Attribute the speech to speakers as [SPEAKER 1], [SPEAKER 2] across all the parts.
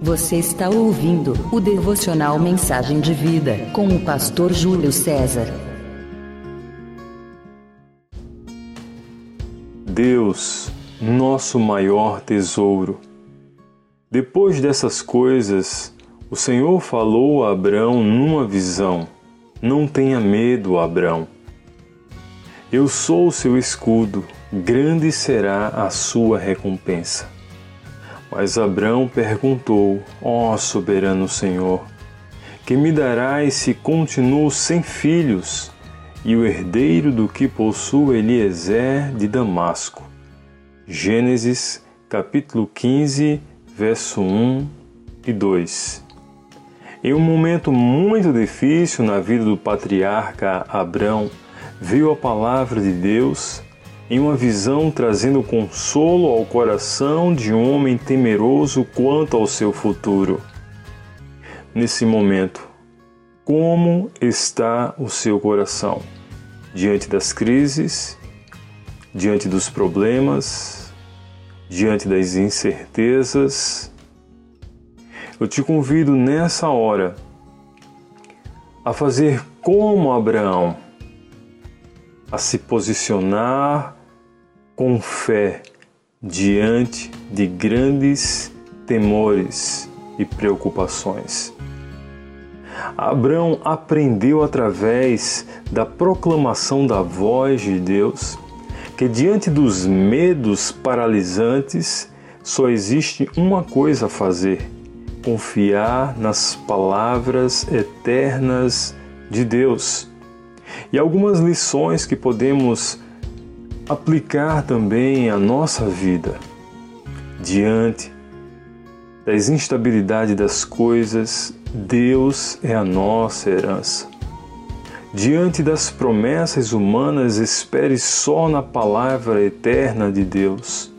[SPEAKER 1] Você está ouvindo o devocional Mensagem de Vida com o pastor Júlio César.
[SPEAKER 2] Deus, nosso maior tesouro. Depois dessas coisas, o Senhor falou a Abrão numa visão: Não tenha medo, Abrão. Eu sou o seu escudo, grande será a sua recompensa. Mas Abrão perguntou: Ó oh, soberano Senhor, que me darás se continuo sem filhos e o herdeiro do que possui Eliezer de Damasco? Gênesis capítulo 15, verso 1 e 2. Em um momento muito difícil na vida do patriarca Abrão, viu a palavra de Deus em uma visão trazendo consolo ao coração de um homem temeroso quanto ao seu futuro. Nesse momento, como está o seu coração? Diante das crises, diante dos problemas, diante das incertezas? Eu te convido nessa hora a fazer como Abraão, a se posicionar com fé diante de grandes temores e preocupações. Abraão aprendeu através da proclamação da voz de Deus que diante dos medos paralisantes só existe uma coisa a fazer: confiar nas palavras eternas de Deus. E algumas lições que podemos aplicar também a nossa vida diante das instabilidades das coisas, Deus é a nossa herança. Diante das promessas humanas, espere só na palavra eterna de Deus.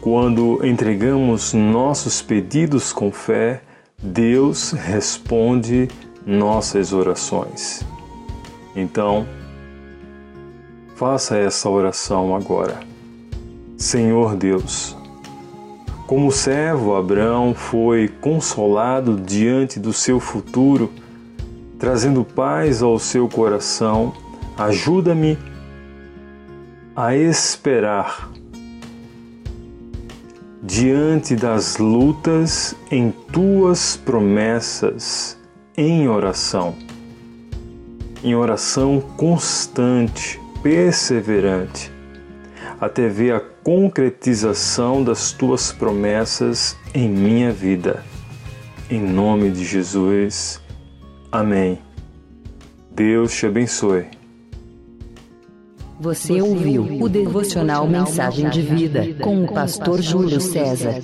[SPEAKER 2] Quando entregamos nossos pedidos com fé, Deus responde nossas orações. Então, Faça essa oração agora. Senhor Deus, como o servo Abraão foi consolado diante do seu futuro, trazendo paz ao seu coração, ajuda-me a esperar diante das lutas em tuas promessas em oração, em oração constante perseverante, até ver a concretização das tuas promessas em minha vida. Em nome de Jesus. Amém. Deus te abençoe.
[SPEAKER 1] Você ouviu o devocional Mensagem de Vida com o pastor Júlio César.